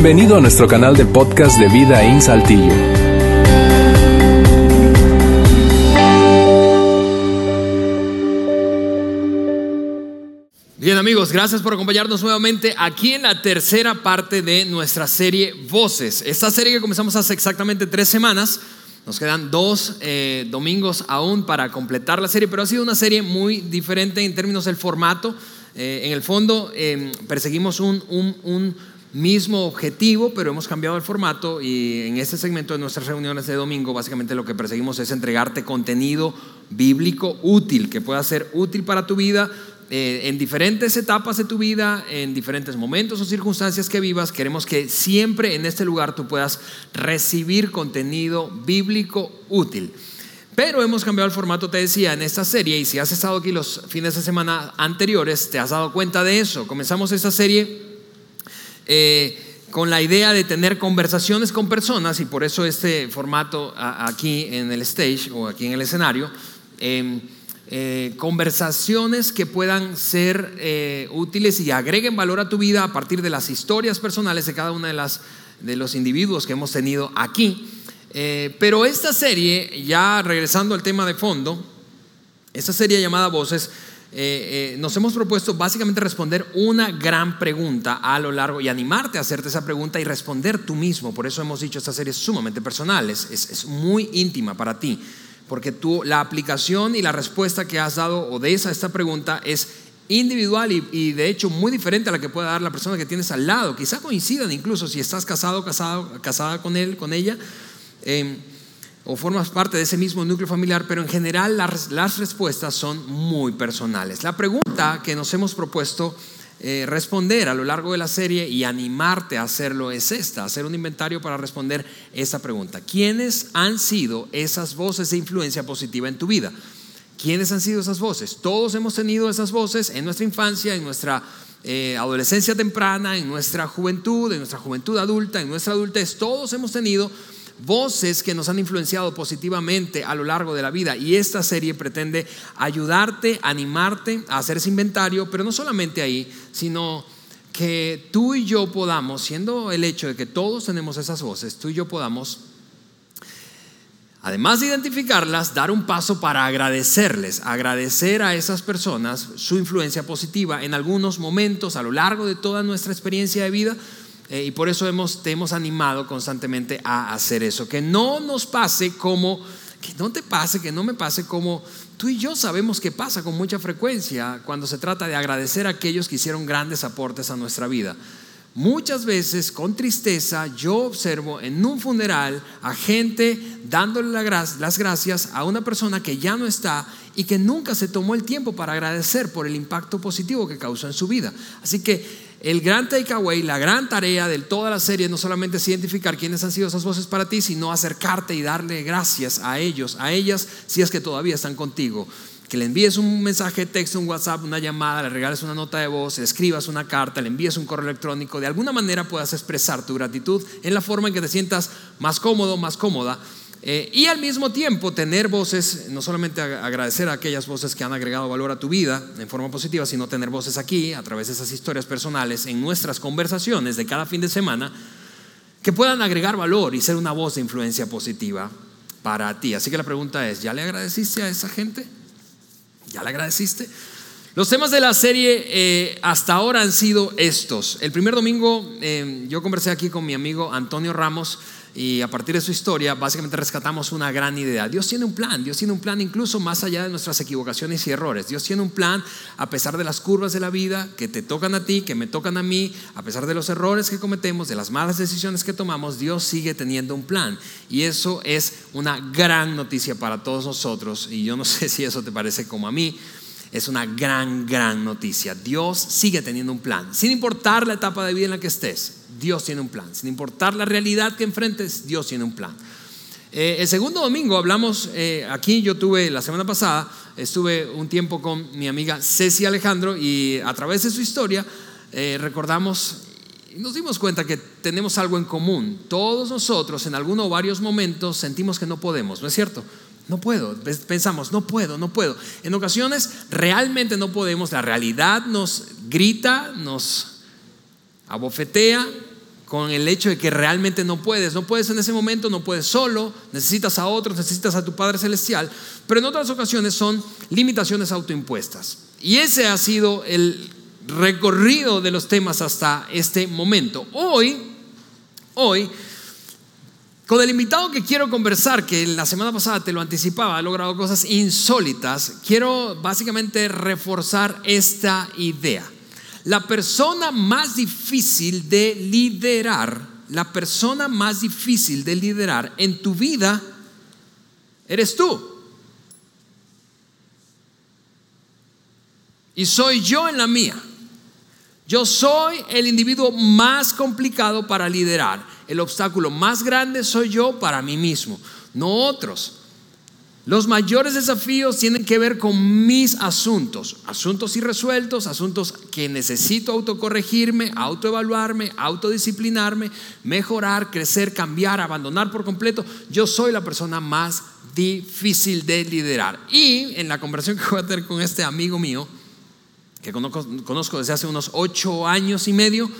Bienvenido a nuestro canal de podcast de Vida en Saltillo. Bien amigos, gracias por acompañarnos nuevamente aquí en la tercera parte de nuestra serie Voces. Esta serie que comenzamos hace exactamente tres semanas, nos quedan dos eh, domingos aún para completar la serie, pero ha sido una serie muy diferente en términos del formato. Eh, en el fondo em, perseguimos un, un mismo objetivo, pero hemos cambiado el formato y en este segmento de nuestras reuniones de domingo básicamente lo que perseguimos es entregarte contenido bíblico útil, que pueda ser útil para tu vida eh, en diferentes etapas de tu vida, en diferentes momentos o circunstancias que vivas. Queremos que siempre en este lugar tú puedas recibir contenido bíblico útil. Pero hemos cambiado el formato, te decía, en esta serie, y si has estado aquí los fines de semana anteriores, te has dado cuenta de eso. Comenzamos esta serie eh, con la idea de tener conversaciones con personas y por eso este formato aquí en el stage o aquí en el escenario, em, eh, conversaciones que puedan ser eh, útiles y agreguen valor a tu vida a partir de las historias personales de cada uno de, las, de los individuos que hemos tenido aquí. pero esta serie, ya regresando al tema de fondo, esta serie llamada Voces, eh, eh, nos hemos propuesto básicamente responder una gran pregunta a lo largo y animarte a hacerte esa pregunta y responder tú mismo. Por eso hemos dicho esta serie es sumamente personal, es, es, muy íntima para ti, porque tú, la aplicación y la respuesta que has dado o de esa esta pregunta es individual y, de hecho muy diferente a la que pueda dar la persona que tienes al lado. Quizá coincidan incluso si estás casado, casado casada con él, con ella. Eh, o formas parte de ese mismo núcleo familiar, pero en general las, las respuestas son muy personales. La pregunta que nos hemos propuesto eh, responder a lo largo de la serie y animarte a hacerlo es esta, hacer un inventario para responder esta pregunta. ¿Quiénes han sido esas voces de influencia positiva en tu vida? ¿Quiénes han sido esas voces? Todos hemos tenido esas voces en nuestra infancia, en nuestra eh, adolescencia temprana, en nuestra juventud, en nuestra juventud adulta, en nuestra adultez. Todos hemos tenido voces que nos han influenciado positivamente a lo largo de la vida. Y esta serie pretende ayudarte, animarte a hacer ese inventario, pero no solamente ahí, sino que tú y yo podamos, siendo el hecho de que todos tenemos esas voces, tú y yo podamos, además de identificarlas, dar un paso para agradecerles, agradecer a esas personas su influencia positiva en algunos momentos a lo largo de toda nuestra experiencia de vida eh, y por eso hemos, te hemos animado constantemente a hacer eso. Que no nos pase como, que no te pase, que no me pase como tú y yo sabemos que pasa con mucha frecuencia cuando se trata de agradecer a aquellos que hicieron grandes aportes a nuestra vida. Muchas veces con tristeza yo observo en un funeral a gente dándole las gracias a una persona que ya no está y que nunca se tomó el tiempo para agradecer por el impacto positivo que causó en su vida. Así que el gran takeaway, la gran tarea de toda la serie no solamente es identificar quiénes han sido esas voces para ti, sino acercarte y darle gracias a ellos, a ellas, si es que todavía están contigo. Que le envíes un mensaje de texto, un WhatsApp, una llamada, le regales una nota de voz, le escribas una carta, le envíes un correo electrónico, de alguna manera puedas expresar tu gratitud en la forma en que te sientas más cómodo, más cómoda eh, y al mismo tiempo tener voces, no solamente agradecer a aquellas voces que han agregado valor a tu vida en forma positiva, sino tener voces aquí, a través de esas historias personales, en nuestras conversaciones de cada fin de semana, que puedan agregar valor y ser una voz de influencia positiva para ti. Así que la pregunta es, ¿ya le agradeciste a esa gente? ¿Ya le agradeciste? Los temas de la serie eh, hasta ahora han sido estos. El primer domingo eh, yo conversé aquí con mi amigo Antonio Ramos y a partir de su historia básicamente rescatamos una gran idea. Dios tiene un plan, Dios tiene un plan incluso más allá de nuestras equivocaciones y errores. Dios tiene un plan a pesar de las curvas de la vida que te tocan a ti, que me tocan a mí, a pesar de los errores que cometemos, de las malas decisiones que tomamos, Dios sigue teniendo un plan. Y eso es una gran noticia para todos nosotros. Y yo no sé si eso te parece como a mí. Es una gran, gran noticia. Dios sigue teniendo un plan, sin importar la etapa de vida en la que estés. Dios tiene un plan. Sin importar la realidad que enfrentes, Dios tiene un plan. Eh, el segundo domingo hablamos, eh, aquí yo tuve la semana pasada, estuve un tiempo con mi amiga Ceci Alejandro y a través de su historia eh, recordamos y nos dimos cuenta que tenemos algo en común. Todos nosotros en alguno o varios momentos sentimos que no podemos, ¿no es cierto? No puedo, pensamos, no puedo, no puedo. En ocasiones realmente no podemos, la realidad nos grita, nos abofetea, con el hecho de que realmente no puedes. No puedes en ese momento, no puedes solo, necesitas a otros, necesitas a tu Padre Celestial, pero en otras ocasiones son limitaciones autoimpuestas. Y ese ha sido el recorrido de los temas hasta este momento. Hoy, hoy, con el invitado que quiero conversar, que la semana pasada te lo anticipaba, ha logrado cosas insólitas, quiero básicamente reforzar esta idea. La persona más difícil de liderar, la persona más difícil de liderar en tu vida, eres tú. Y soy yo en la mía. Yo soy el individuo más complicado para liderar. El obstáculo más grande soy yo para mí mismo, no otros. Los mayores desafíos tienen que ver con mis asuntos, asuntos irresueltos, asuntos que necesito autocorregirme, autoevaluarme, autodisciplinarme, mejorar, crecer, cambiar, abandonar por completo. Yo soy la persona más difícil de liderar. Y en la conversación que voy a tener con este amigo mío, que conozco, desde hace unos ocho años y medio,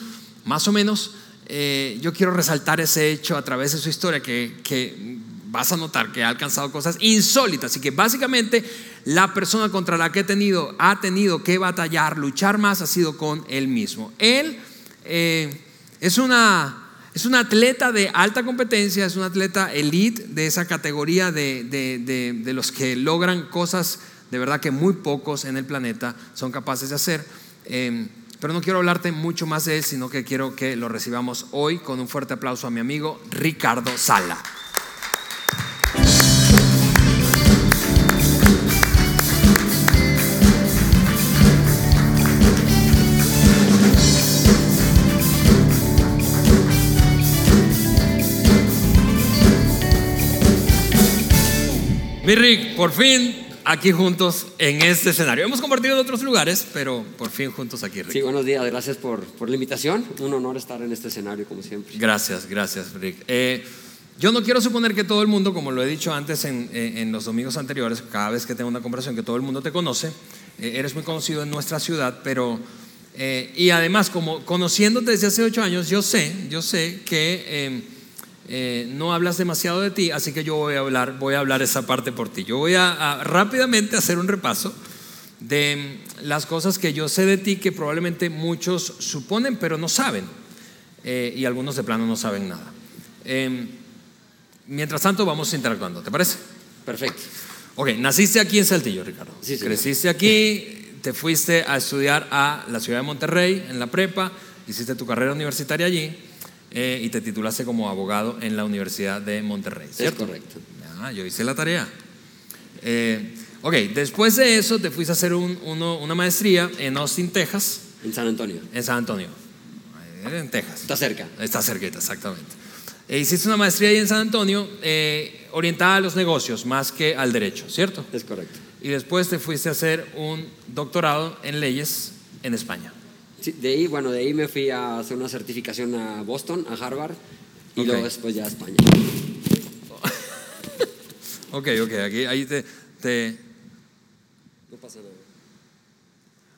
más o menos, eh, yo quiero resaltar ese hecho a través de su historia que, que vas a notar que ha alcanzado cosas insólitas y que básicamente la persona contra la que he tenido, ha tenido que batallar, luchar más, ha sido con él mismo. Él eh, es, una, es un atleta de alta competencia, es un atleta elite de esa categoría de, de, los que logran cosas de verdad que muy pocos en el planeta son capaces de hacer. Eh, pero no quiero hablarte mucho más de él, sino que quiero que lo recibamos hoy con un fuerte aplauso a mi amigo Ricardo Sala. Mi Rick, por fin aquí juntos en este escenario. Hemos compartido en otros lugares, pero por fin juntos aquí, Rick. Sí, buenos días, gracias por, por la invitación. Un honor estar en este escenario, como siempre. Gracias, gracias, Rick. Eh, yo no quiero suponer que todo el mundo, como lo he dicho antes en, en, los domingos anteriores, cada vez que tengo una conversación, que todo el mundo te conoce. Eh, eres muy conocido en nuestra ciudad, pero... Eh, y además, como conociéndote desde hace ocho años, yo sé, yo sé que eh, no hablas demasiado de ti, así que yo voy a hablar, voy a hablar esa parte por ti. Yo voy a, rápidamente hacer un repaso de las cosas que yo sé de ti que probablemente muchos suponen pero no saben eh, y algunos de plano no saben nada. Em, mientras tanto vamos interactuando, ¿te parece? Perfecto. Ok, naciste aquí en Saltillo, Ricardo. Sí, sí. Creciste aquí, te fuiste a estudiar a la ciudad de Monterrey en la prepa, hiciste tu carrera universitaria allí eh, y te titulaste como abogado en la Universidad de Monterrey, ¿cierto? Es correcto. Ah, yo hice la tarea. Eh, ok, después de eso te fuiste a hacer una maestría en Austin, Texas. En San Antonio. En San Antonio, eh, en Texas. Está cerca. Está cerquita, exactamente. E hiciste una maestría ahí en San Antonio orientada a los negocios más que al derecho, ¿cierto? Es correcto. Y después te fuiste a hacer un doctorado en leyes en España de ahí, bueno, de ahí me fui a hacer una certificación a Boston, a Harvard, y luego después ya a España. ok, ok, aquí ahí te, No pasa nada.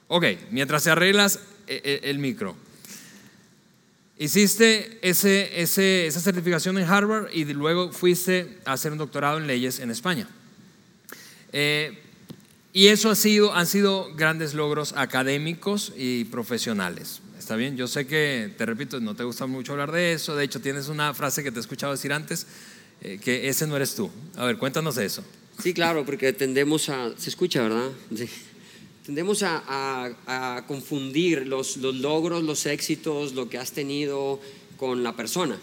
Ok, mientras te arreglas el, e, el micro. Hiciste ese, ese, esa certificación en Harvard y luego fuiste a hacer un doctorado en leyes en España. Eh, y eso ha sido, han sido grandes logros académicos y profesionales. ¿Está bien? Yo sé que, te repito, no te gusta mucho hablar de eso. De hecho, tienes una frase que te he escuchado decir antes, eh, que ese no eres tú. A ver, cuéntanos eso. Sí, claro, porque tendemos a... Se escucha, ¿verdad? Sí. Tendemos a, a, confundir los, los logros, los éxitos, lo que has tenido con la persona.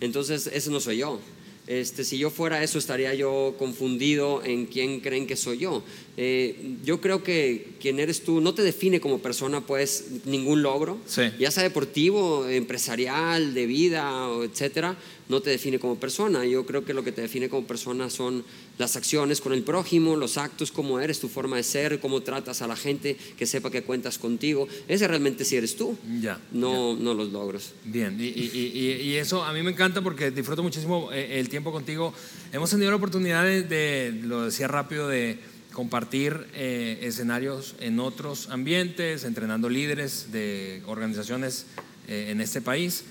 Entonces, ese no soy yo. Este, si yo fuera eso, estaría yo confundido en quién creen que soy yo. Eh, yo creo que quien eres tú no te define como persona, pues, ningún logro, ya sea deportivo, empresarial, de vida, etcétera, no te define como persona. Yo creo que lo que te define como persona son las acciones con el prójimo, los actos, cómo eres, tu forma de ser, cómo tratas a la gente, que sepa que cuentas contigo. Ese realmente sí eres tú, ya, no, no los logros. Bien, y, y, y, eso a mí me encanta porque disfruto muchísimo eh, el tiempo contigo. Hemos tenido la oportunidad de, lo decía rápido, de compartir eh, escenarios en otros ambientes, entrenando líderes de organizaciones eh, en este país.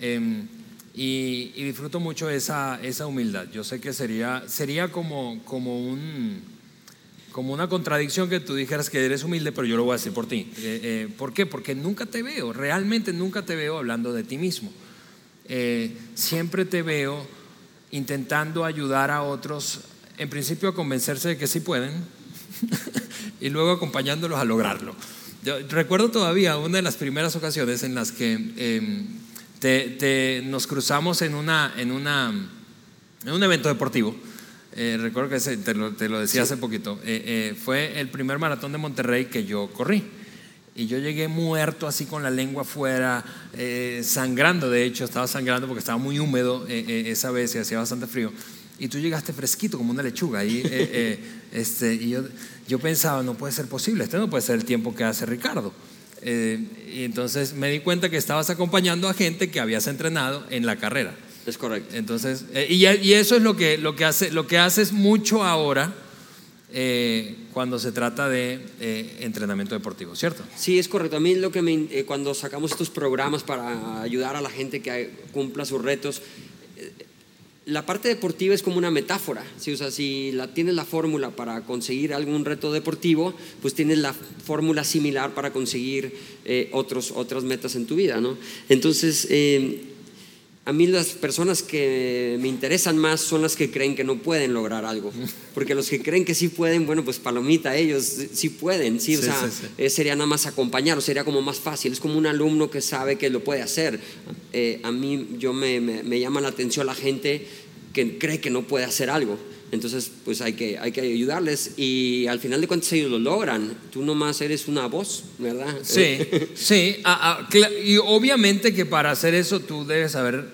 Em, y, y disfruto mucho esa, esa humildad. Yo sé que sería, sería como, como, un, como una contradicción que tú dijeras que eres humilde, pero yo lo voy a decir por ti. Eh, eh, ¿Por qué? Porque nunca te veo, realmente nunca te veo hablando de ti mismo. Eh, siempre te veo intentando ayudar a otros, en principio a convencerse de que sí pueden, y luego acompañándolos a lograrlo. Yo recuerdo todavía una de las primeras ocasiones en las que em, te- te- nos cruzamos en, una, en, una, en un evento deportivo. Eh, recuerdo que te, lo, te lo decía hace poquito. Eh, eh, fue el primer maratón de Monterrey que yo corrí. Y yo llegué muerto así con la lengua afuera, sangrando, de hecho, estaba sangrando porque estaba muy húmedo esa vez y hacía bastante frío. Y tú llegaste fresquito como una lechuga. Y, eh, eh, este, y yo, yo pensaba, no puede ser posible, este no puede ser el tiempo que hace Ricardo. Eh, y entonces me di cuenta que estabas acompañando a gente que habías entrenado en la carrera. Es correcto. Entonces, eh, y, y eso es lo que, lo que, hace, lo que haces mucho ahora eh, cuando se trata de eh, entrenamiento deportivo, ¿cierto? Sí, es correcto. A mí lo que me, cuando sacamos estos programas para ayudar a la gente que cumpla sus retos, la parte deportiva es como una metáfora. ¿sí? O si la, tienes la fórmula para conseguir algún reto deportivo, pues tienes la fórmula similar para conseguir eh, otros, otras metas en tu vida. ¿no? Entonces, eh, a mí las personas que me interesan más son las que creen que no pueden lograr algo. Porque los que creen que sí pueden, bueno, pues palomita, ellos sí pueden, sí, o Sí, sea, sí, sí. eh, sería nada más acompañarlo, sería como más fácil. Es como un alumno que sabe que lo puede hacer. Eh, a mí yo me, me- me llama la atención la gente que cree que no puede hacer algo. Entonces, pues hay que, hay que ayudarles y al final de cuentas ellos lo logran. Tú nomás eres una voz, ¿verdad? Sí, sí. ah, ah, y obviamente que para hacer eso tú debes saber,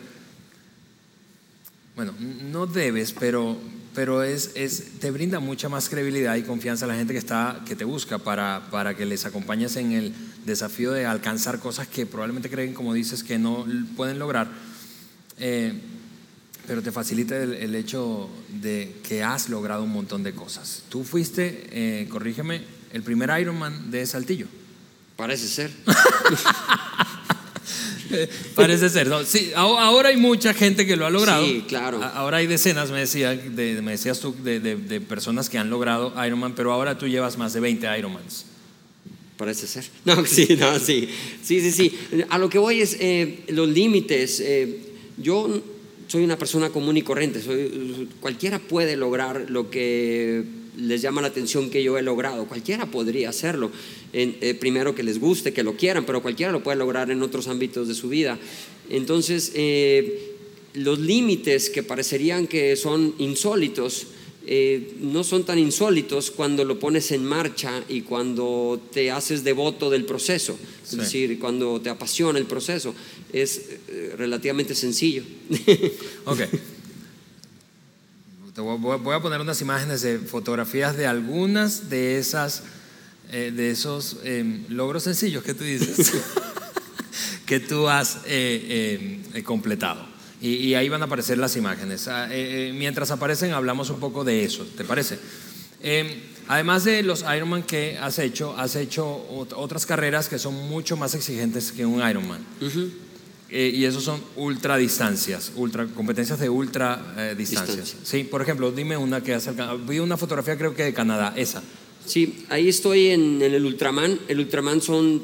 bueno, no debes, pero, pero es, es, te brinda mucha más credibilidad y confianza a la gente que, está, que te busca para, para que les acompañes en el desafío de alcanzar cosas que probablemente creen, como dices, que no pueden lograr. Eh, pero te facilita el, el hecho de que has logrado un montón de cosas. Tú fuiste, eh, corrígeme, el primer Ironman de Saltillo. Parece ser. Parece ser, ¿no? Sí, ahora hay mucha gente que lo ha logrado. Sí, claro. Ahora hay decenas, me, decía, de, me decías tú, de, de- de personas que han logrado Ironman, pero ahora tú llevas más de 20 Ironmans. Parece ser. No, sí, no, sí. Sí, sí, sí. A lo que voy es eh, los límites. eh, yo soy una persona común y corriente. Soy, cualquiera puede lograr lo que les llama la atención que yo he logrado. Cualquiera podría hacerlo. Eh, primero que les guste, que lo quieran, pero cualquiera lo puede lograr en otros ámbitos de su vida. Entonces, eh, los límites que parecerían que son insólitos, eh, no son tan insólitos cuando lo pones en marcha y cuando te haces devoto del proceso, Sí. es decir, cuando te apasiona el proceso, es eh, relativamente sencillo. Ok. Te voy, a poner unas imágenes de fotografías de algunas de esas, eh, de esos eh, logros sencillos que tú dices, que tú has eh, eh, completado. Y, y ahí van a aparecer las imágenes. Ah, eh, eh, mientras aparecen, hablamos un poco de eso, ¿te parece? Eh, además de los Ironman que has hecho, has hecho ot- otras carreras que son mucho más exigentes que un Ironman. Eh, y esos son ultra distancias, ultra, competencias de ultra eh, distancias. Distancia. Sí, por ejemplo, dime una que has alcanzado. Vi una fotografía, creo que de Canadá, esa. Sí, ahí estoy en, en el Ultraman. El Ultraman son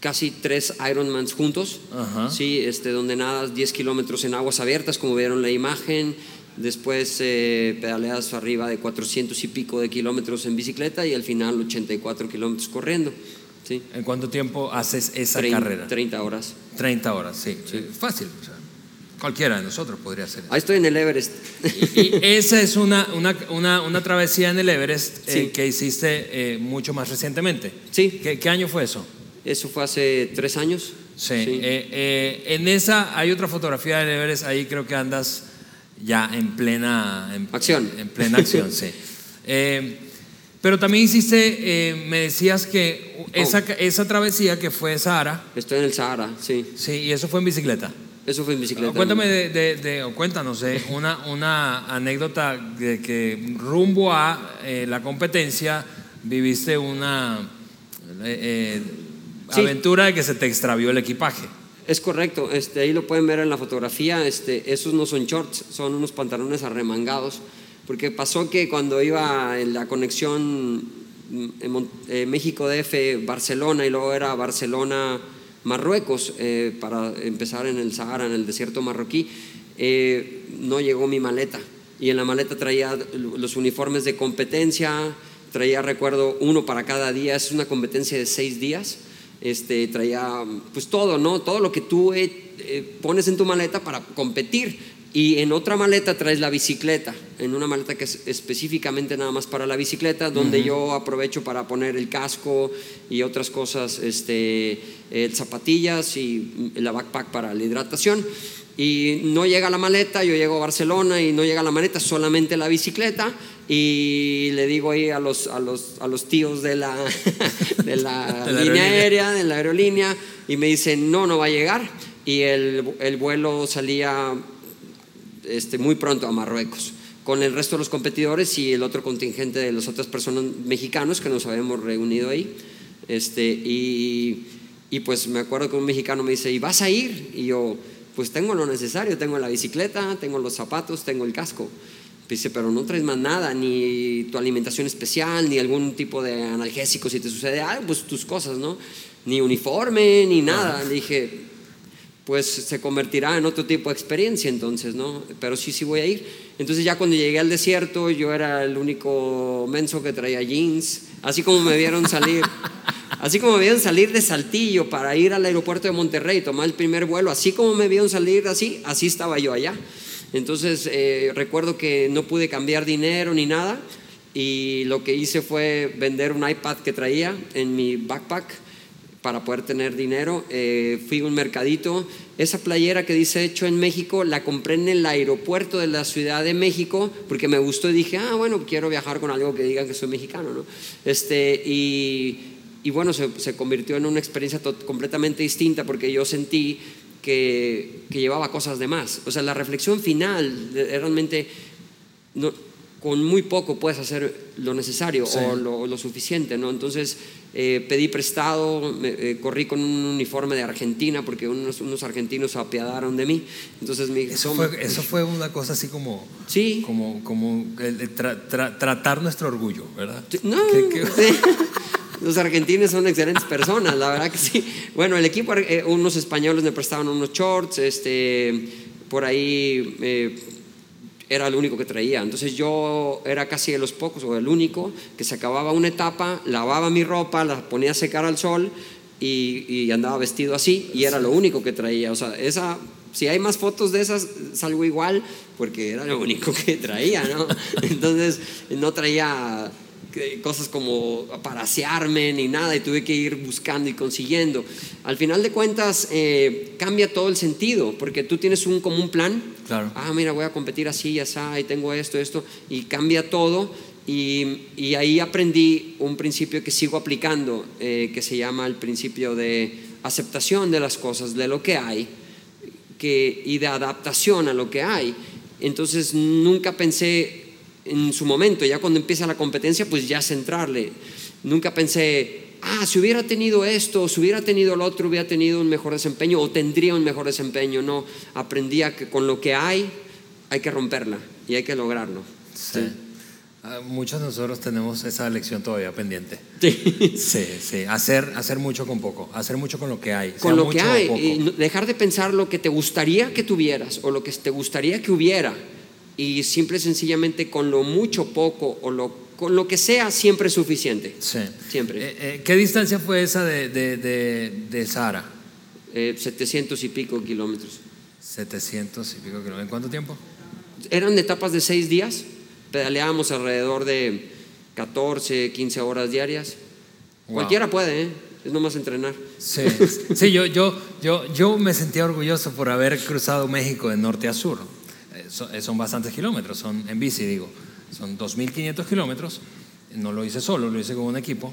casi tres Ironmans juntos. Ajá. Sí, este, donde nadas 10 kilómetros en aguas abiertas, como vieron la imagen. Después eh, pedaleas arriba de 400 y pico de kilómetros en bicicleta y al final 84 kilómetros corriendo. Sí. ¿En cuánto tiempo haces esa Trein- carrera? 30 horas. 30 horas, sí. Eh, Fácil. o sea, cualquiera de nosotros podría hacer eso. Ahí estoy en el Everest. Y, y esa es una, una, una, una travesía en el Everest eh, Sí. que hiciste eh, mucho más recientemente. Sí. ¿Qué, qué año fue eso? Eso fue hace tres años. Sí. eh, eh, en esa hay otra fotografía del Everest, ahí creo que andas ya en plena en, Acción. En, plena acción, sí. Eh, pero también hiciste, me decías que esa, esa travesía que fue Sahara, Estoy en el Sahara, sí. sí, y eso fue en bicicleta. Eso fue en bicicleta. Cuéntame de, de- de- o cuéntanos eh, una, una anécdota de que rumbo a eh, la competencia viviste una eh, Sí. aventura de que se te extravió el equipaje. Es correcto, este, ahí lo pueden ver en la fotografía, este, esos no son shorts, son unos pantalones arremangados, porque pasó que cuando iba en la conexión en Mon- eh, México DF, Barcelona y luego era Barcelona, Marruecos, eh, para empezar en el Sahara, en el desierto marroquí, eh, no llegó mi maleta. Y en la maleta traía los uniformes de competencia, traía, recuerdo, uno para cada día, es una competencia de seis días. Este, traía pues todo, ¿no? Todo lo que tú eh, eh, pones en tu maleta para competir. Y en otra maleta traes la bicicleta, en una maleta que es específicamente nada más para la bicicleta, donde yo aprovecho para poner el casco y otras cosas, este, eh, zapatillas y la backpack para la hidratación. Y no llega la maleta, yo llego a Barcelona y no llega la maleta, solamente la bicicleta. Y le digo ahí a los, a los, a los tíos de la, de la, De la línea aérea, de la aerolínea, y me dicen, no, no va a llegar. Y el, el vuelo salía este, muy pronto a Marruecos con el resto de los competidores y el otro contingente de las otras personas mexicanos que nos habíamos reunido ahí. Este, y, y pues me acuerdo que un mexicano me dice, ¿y vas a ir? Y yo, pues tengo lo necesario, tengo la bicicleta, tengo los zapatos, tengo el casco. Dice, pero no traes más nada, ni tu alimentación especial, ni algún tipo de analgésico si te sucede algo, pues tus cosas, ¿no? Ni uniforme, ni nada. Le dije, pues se convertirá en otro tipo de experiencia entonces, ¿no? Pero sí, sí voy a ir. Entonces ya cuando llegué al desierto, yo era el único menso que traía jeans, así como me vieron salir. Así como me vieron salir de Saltillo para ir al aeropuerto de Monterrey, tomar el primer vuelo, así como me vieron salir así, así estaba yo allá. Entonces eh, recuerdo que no pude cambiar dinero ni nada y lo que hice fue vender un iPad que traía en mi backpack para poder tener dinero. Eh, fui a un mercadito. Esa playera que dice hecho en México la compré en el aeropuerto de la Ciudad de México porque me gustó y dije, ah, bueno, quiero viajar con algo que diga que soy mexicano, ¿no? Este, y, y bueno, se, se convirtió en una experiencia completamente distinta porque yo sentí que, que llevaba cosas de más. O sea, la reflexión final realmente no, con muy poco puedes hacer lo necesario Sí. o lo, lo suficiente, ¿no? Entonces eh, pedí prestado, me- eh, corrí con un uniforme de Argentina porque unos, unos argentinos se apiadaron de mí. Entonces me Eso fue, eso fue una cosa así como, Sí. como, como tra- tra- tratar nuestro orgullo, ¿verdad? No, Que- que- sí. los argentinos son excelentes personas, la verdad que sí. Bueno, el equipo, eh, unos españoles me prestaban unos shorts, este, por ahí eh, era el único que traía. Entonces yo era casi de los pocos o el único que se acababa una etapa, lavaba mi ropa, la ponía a secar al sol y, y andaba vestido así y era lo único que traía. O sea, esa, si hay más fotos de esas, salgo igual porque era lo único que traía, ¿no? Entonces no traía cosas como para asearme ni nada y tuve que ir buscando y consiguiendo. Al final de cuentas eh, cambia todo el sentido porque tú tienes un como un plan. Claro. Ah, mira, voy a competir así, ya y tengo esto, esto y cambia todo. Y, y ahí aprendí un principio que sigo aplicando, eh, que se llama el principio de aceptación de las cosas, de lo que hay, que, y de adaptación a lo que hay. Entonces nunca pensé en su momento, ya cuando empieza la competencia, pues ya centrarle. Nunca pensé, ah, si hubiera tenido esto, si hubiera tenido lo otro, hubiera tenido un mejor desempeño o tendría un mejor desempeño. No, aprendí a que con lo que hay hay que romperla y hay que lograrlo. Sí. Ah, Muchos de nosotros tenemos esa lección todavía pendiente. Sí. Sí, sí. Hacer, hacer mucho con poco, hacer mucho con lo que hay. Con lo que mucho o hay, y dejar de pensar lo que te gustaría que tuvieras o lo que te gustaría que hubiera y simple y sencillamente con lo mucho, poco o lo, con lo que sea siempre es suficiente. Sí. Siempre. Eh, eh, ¿Qué distancia fue esa de, de, de, de Sahara? Eh, 700 y pico kilómetros. 700 y pico kilómetros. ¿En cuánto tiempo? Eran etapas de seis días, pedaleábamos alrededor de 14, 15 horas diarias. Wow. Cualquiera puede, ¿eh? es nomás entrenar. Sí, sí yo, yo, yo, yo me sentía orgulloso por haber cruzado México de norte a sur. Eh, so- eh, son bastantes kilómetros, son en bici, digo. Son 2.500 kilómetros. No lo hice solo, lo hice con un equipo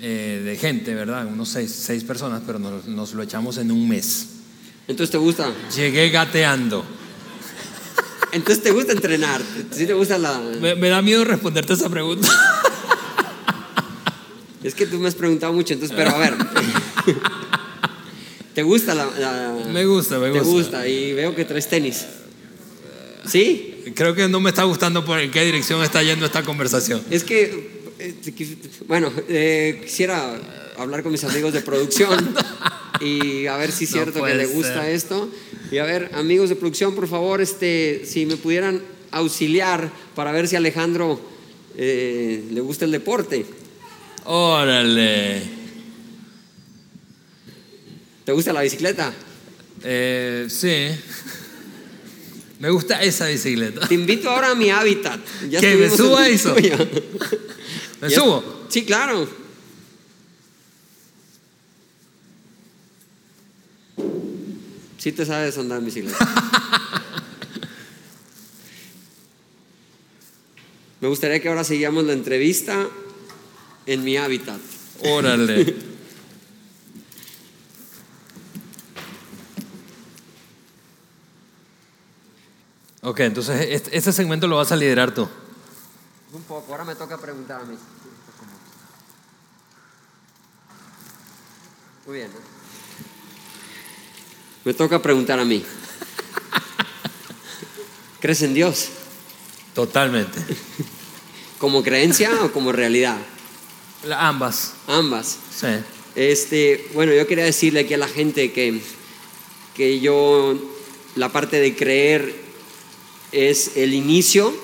eh, de gente, ¿verdad? Unos seis, seis personas, pero nos, nos lo echamos en un mes. Entonces te gusta, Llegué gateando. entonces te gusta entrenar, ¿sí te gusta la... Me, me da miedo responderte esa pregunta. Es que tú me has preguntado mucho, entonces, pero a ver. ¿Te gusta la, la- Me gusta, me Te gusta. gusta y veo que traes tenis. ¿Sí? Creo que no me está gustando por en qué dirección está yendo esta conversación. Es que, eh, bueno, eh, quisiera hablar con mis amigos de producción y a ver si es No cierto que le gusta ser. esto. Y a ver, amigos de producción, por favor, este, si me pudieran auxiliar para ver si a Alejandro eh, le gusta el deporte. Órale. ¿Te gusta la bicicleta? Eh, sí. Me gusta esa bicicleta. Te invito ahora a mi hábitat. Ya ¿Que me suba eso? ¿Me Ya- subo? Sí, claro. Sí te sabes andar en bicicleta. Me gustaría que ahora sigamos la entrevista en mi hábitat. Órale. Ok, entonces este, segmento lo vas a liderar tú. Un poco, ahora me toca preguntar a mí. Muy bien. ¿no? Me toca preguntar a mí. ¿Crees en Dios? Totalmente. ¿Como creencia o como realidad? La- ambas. Ambas. Sí. Este, bueno, yo quería decirle aquí a la gente que, que yo, la parte de creer es el inicio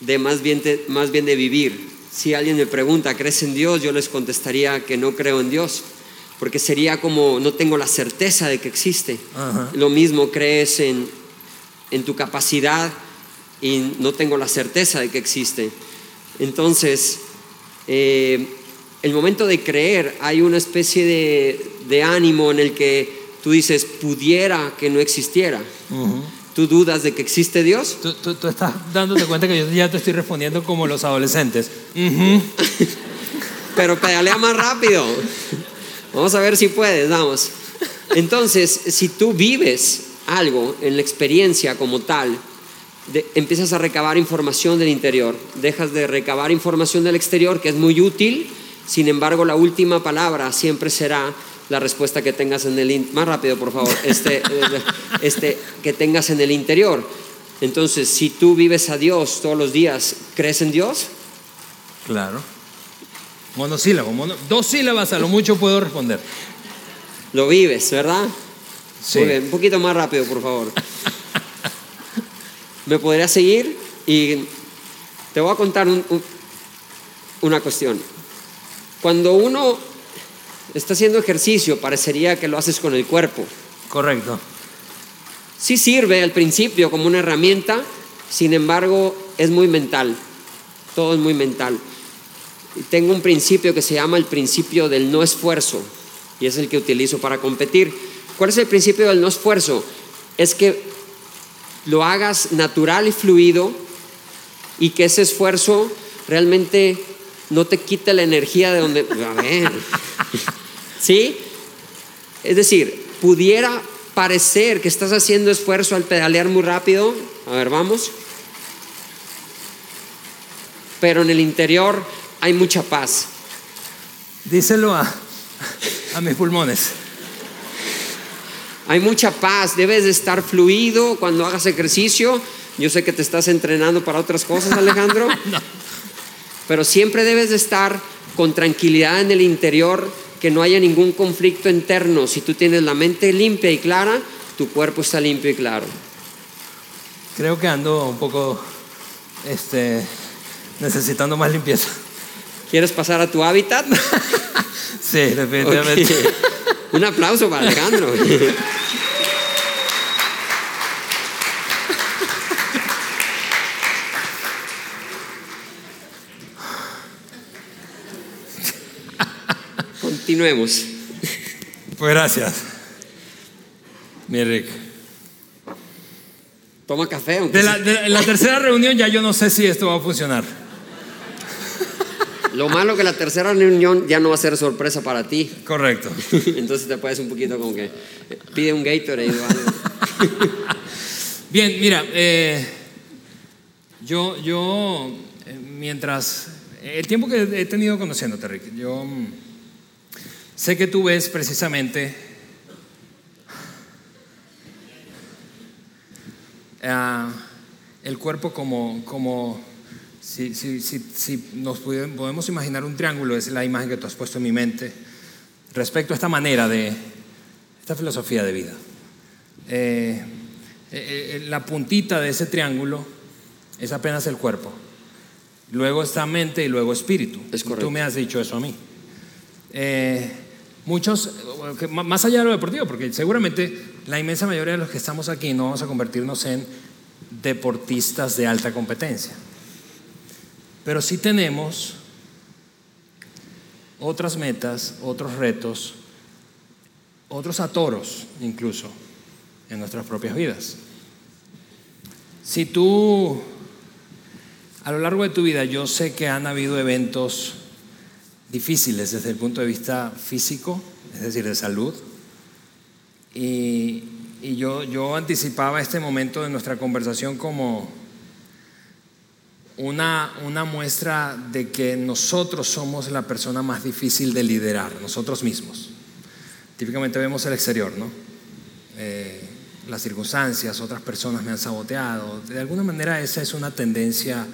de más bien, de más bien de vivir. Si alguien me pregunta, ¿crees en Dios? Yo les contestaría que no creo en Dios, porque sería como, no tengo la certeza de que existe. Lo mismo crees en, en tu capacidad y no tengo la certeza de que existe. Entonces, eh, el momento de creer hay una especie de, de ánimo en el que tú dices, pudiera que no existiera. Ujú. ¿Tú dudas de que existe Dios? tú, tú- tú estás dándote cuenta que yo ya te estoy respondiendo como los adolescentes. Ujú. Pero pedalea más rápido. Vamos a ver si puedes, vamos. Entonces, si tú vives algo en la experiencia como tal, de- empiezas a recabar información del interior, dejas de recabar información del exterior, que es muy útil, sin embargo, la última palabra siempre será la respuesta que tengas en el... Más rápido, por favor. Este, eh, este, que tengas en el interior. Entonces, si tú vives a Dios todos los días, ¿crees en Dios? Claro. Monosílabo. mono- dos sílabas a lo mucho puedo responder. Lo vives, ¿verdad? Sí. Muy bien, un poquito más rápido, por favor. ¿Me podría seguir? Y te voy a contar un- un- una cuestión. Cuando uno está haciendo ejercicio, parecería que lo haces con el cuerpo. Correcto. Sí sirve al principio como una herramienta, sin embargo es muy mental. Todo es muy mental. Y tengo un principio que se llama el principio del no esfuerzo y es el que utilizo para competir. ¿Cuál es el principio del no esfuerzo? Es que lo hagas natural y fluido y que ese esfuerzo realmente no te quite la energía de donde... A ver. ¿Sí? Es decir, pudiera parecer que estás haciendo esfuerzo al pedalear muy rápido. A ver, vamos. Pero en el interior hay mucha paz. Díselo a, a mis pulmones. Hay mucha paz. Debes de estar fluido cuando hagas ejercicio. Yo sé que te estás entrenando para otras cosas, Alejandro. Pero siempre debes de estar con tranquilidad en el interior, que no haya ningún conflicto interno. Si tú tienes la mente limpia y clara, tu cuerpo está limpio y claro. Creo que ando un poco este, necesitando más limpieza. ¿Quieres pasar a tu hábitat? Sí, definitivamente. Un aplauso para Alejandro. Continuemos. Pues gracias. Mi Rick. Toma café. De la, de la- en la tercera reunión ya yo no sé si esto va a funcionar. Lo malo que la tercera reunión ya no va a ser sorpresa para ti. Correcto. Entonces te puedes un poquito como que pide un Gatorade o algo. Bien, mira, eh, yo, yo, eh, mientras, el tiempo que he tenido conociéndote, Rick, yo mm, Sé que tú ves precisamente ah, el cuerpo como, como si, si, si, si, nos podemos imaginar un triángulo, es la imagen que tú has puesto en mi mente respecto a esta manera de, esta filosofía de vida. Eh, eh, eh, la puntita de ese triángulo es apenas el cuerpo. Luego está mente y luego espíritu. Es correcto. Tú me has dicho eso a mí muchos, más allá de lo deportivo, porque seguramente la inmensa mayoría de los que estamos aquí no vamos a convertirnos en deportistas de alta competencia. Pero sí tenemos otras metas, otros retos, otros atoros incluso en nuestras propias vidas. Si tú, a lo largo de tu vida, yo sé que han habido eventos difíciles desde el punto de vista físico, es decir, de salud, y, y yo, yo anticipaba este momento de nuestra conversación como una, una muestra de que nosotros somos la persona más difícil de liderar, nosotros mismos. Típicamente vemos el exterior, ¿no? Eh, las circunstancias, otras personas me han saboteado. De alguna manera esa es una tendencia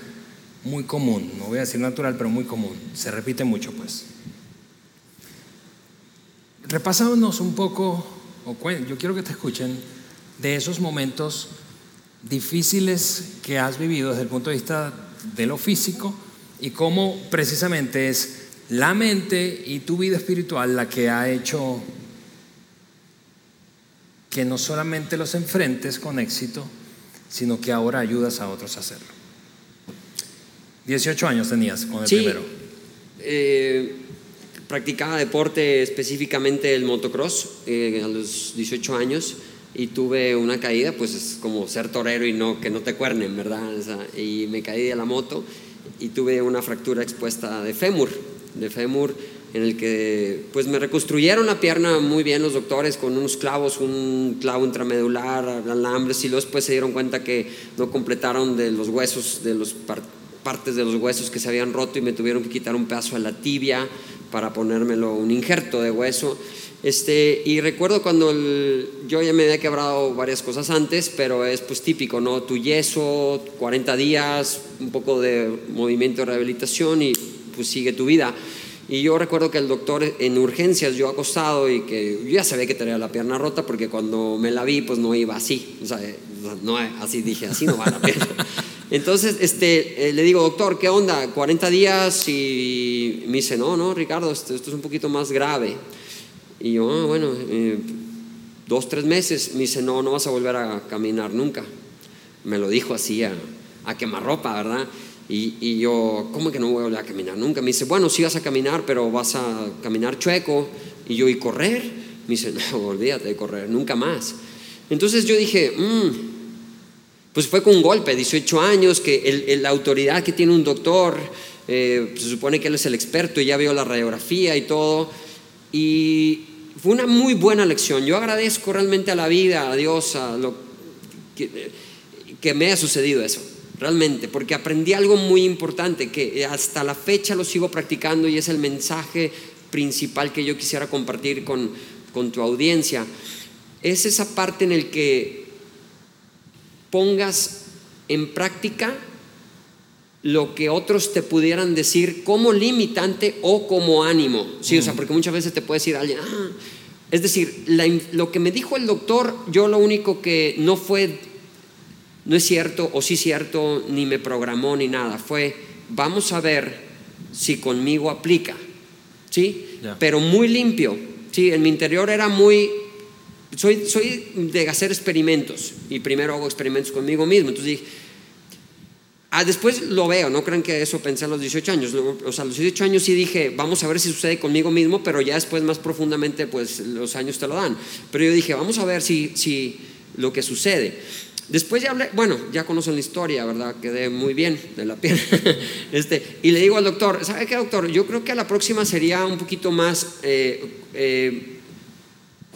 muy común, no voy a decir natural, pero muy común. Se repite mucho, pues. Repasámonos un poco, o yo quiero que te escuchen, de esos momentos difíciles que has vivido desde el punto de vista de lo físico y cómo precisamente es la mente y tu vida espiritual la que ha hecho que no solamente los enfrentes con éxito, sino que ahora ayudas a otros a hacerlo. 18 años tenías con el primero. Eh, practicaba deporte, específicamente el motocross, eh, a los 18 años y tuve una caída, pues es como ser torero y no que no te cuernen, ¿verdad? y me caí de la moto y tuve una fractura expuesta de fémur, de fémur en el que pues me reconstruyeron la pierna muy bien los doctores con unos clavos, un clavo intramedular, alambres y luego después se dieron cuenta que no completaron de los huesos, de las partes de los huesos que se habían roto y me tuvieron que quitar un pedazo de la tibia para ponérmelo un injerto de hueso. Este, y recuerdo cuando yo ya me había quebrado varias cosas antes, pero es pues típico, ¿no? Tu yeso, 40 días, un poco de movimiento de rehabilitación y pues sigue tu vida. Y yo recuerdo que el doctor en urgencias, yo acostado y que yo ya sabía que tenía la pierna rota porque cuando me la vi, pues no iba así. O sea, no, así dije, así no va la pierna. Entonces, este, eh, le digo, doctor, ¿qué onda? 40 días y me dice, no, no, Ricardo, esto, esto es un poquito más grave. Y yo, ah, bueno, eh, dos, tres meses. Me dice, no, no vas a volver a caminar nunca. Me lo dijo así a, a quemarropa, ¿verdad? Y, yo, ¿cómo que no voy a volver a caminar nunca? Me dice, bueno, sí vas a caminar, pero vas a caminar chueco. Y yo, ¿y correr? Me dice, no, olvídate de correr, nunca más. Entonces yo dije, mm, pues fue con un golpe, 18 años, que la autoridad que tiene un doctor, eh, se supone que él es el experto y ya vio la radiografía y todo. Y fue una muy buena lección. Yo agradezco realmente a la vida, a Dios, a lo que, me ha sucedido eso realmente, porque aprendí algo muy importante que hasta la fecha lo sigo practicando y es el mensaje principal que yo quisiera compartir con, con tu audiencia. Es esa parte en el que pongas en práctica lo que otros te pudieran decir como limitante o como ánimo. Sí, o sea, porque muchas veces te puede decir alguien, ah", es decir, lo que me dijo el doctor, yo lo único que no fue no es cierto o sí cierto, ni me programó ni nada. Fue, vamos a ver si conmigo aplica. ¿Sí? Pero muy limpio. Sí, en mi interior era muy... Soy, soy de hacer experimentos y primero hago experimentos conmigo mismo. Entonces dije, ah, después lo veo, no crean que eso pensé a los 18 años. O sea, a los 18 años sí dije, vamos a ver si sucede conmigo mismo, pero ya después más profundamente, pues los años te lo dan. Pero yo dije, vamos a ver si, si lo que sucede. Después ya hablé, bueno, ya conocen la historia, ¿verdad? Quedé muy bien de la piel. este, y le digo al doctor, ¿sabe qué, doctor? Yo creo que a la próxima sería un poquito más eh, eh,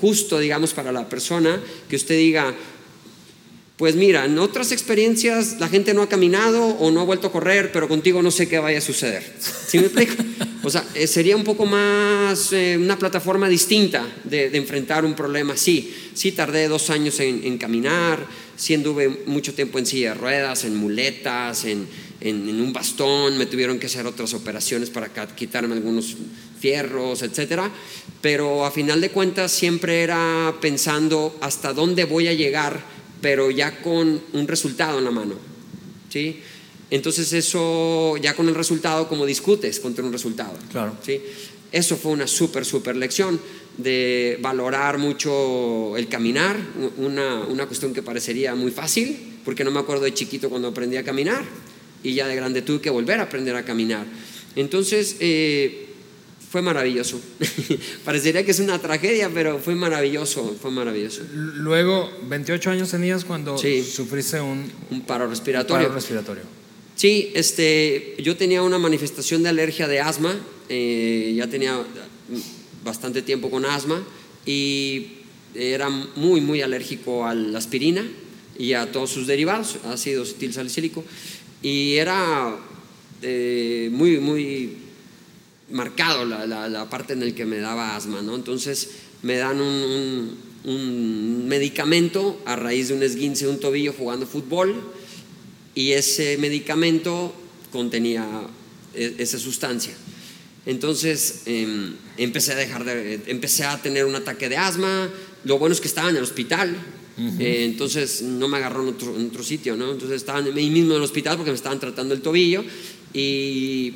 justo, digamos, para la persona que usted diga, Pues mira, en otras experiencias la gente no ha caminado o no ha vuelto a correr, pero contigo no sé qué vaya a suceder. ¿Sí me explico? O sea, eh, sería un poco más eh, una plataforma distinta de, enfrentar un problema. Sí, sí tardé dos años en, caminar, sí anduve mucho tiempo en silla de ruedas, en muletas, en, en, un bastón, me tuvieron que hacer otras operaciones para quitarme algunos fierros, etcétera. Pero a final de cuentas siempre era pensando hasta dónde voy a llegar pero ya con un resultado en la mano. ¿sí? Entonces eso, ya con el resultado, como discutes contra un resultado. Claro. ¿sí? Eso fue una súper, súper lección de valorar mucho el caminar, una, una cuestión que parecería muy fácil, porque no me acuerdo de chiquito cuando aprendí a caminar, y ya de grande tuve que volver a aprender a caminar. Entonces, eh, fue maravilloso. Parecería que es una tragedia, pero fue maravilloso, fue maravilloso. Luego, 28 años tenías cuando sufriste un, un paro respiratorio. Paro respiratorio. Sí, este, yo tenía una manifestación de alergia de asma, eh, ya tenía bastante tiempo con asma y era muy, muy alérgico a la aspirina y a todos sus derivados, ácido acetil salicílico, y era eh, muy, muy marcado la, la, parte en la que me daba asma, ¿no? Entonces me dan un, un, medicamento a raíz de un esguince de un tobillo jugando fútbol y ese medicamento contenía e, esa sustancia. Entonces em, empecé a dejar de, empecé a tener un ataque de asma. Lo bueno es que estaba en el hospital, eh, entonces no me agarró en otro, en otro, sitio, ¿no? Entonces estaba ahí mismo en el hospital porque me estaban tratando el tobillo y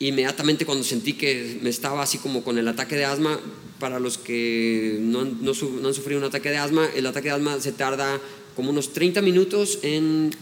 inmediatamente cuando sentí que me estaba así como con el ataque de asma, para los que no, no, han sufrido un ataque de asma, el ataque de asma se tarda como unos 30 minutos en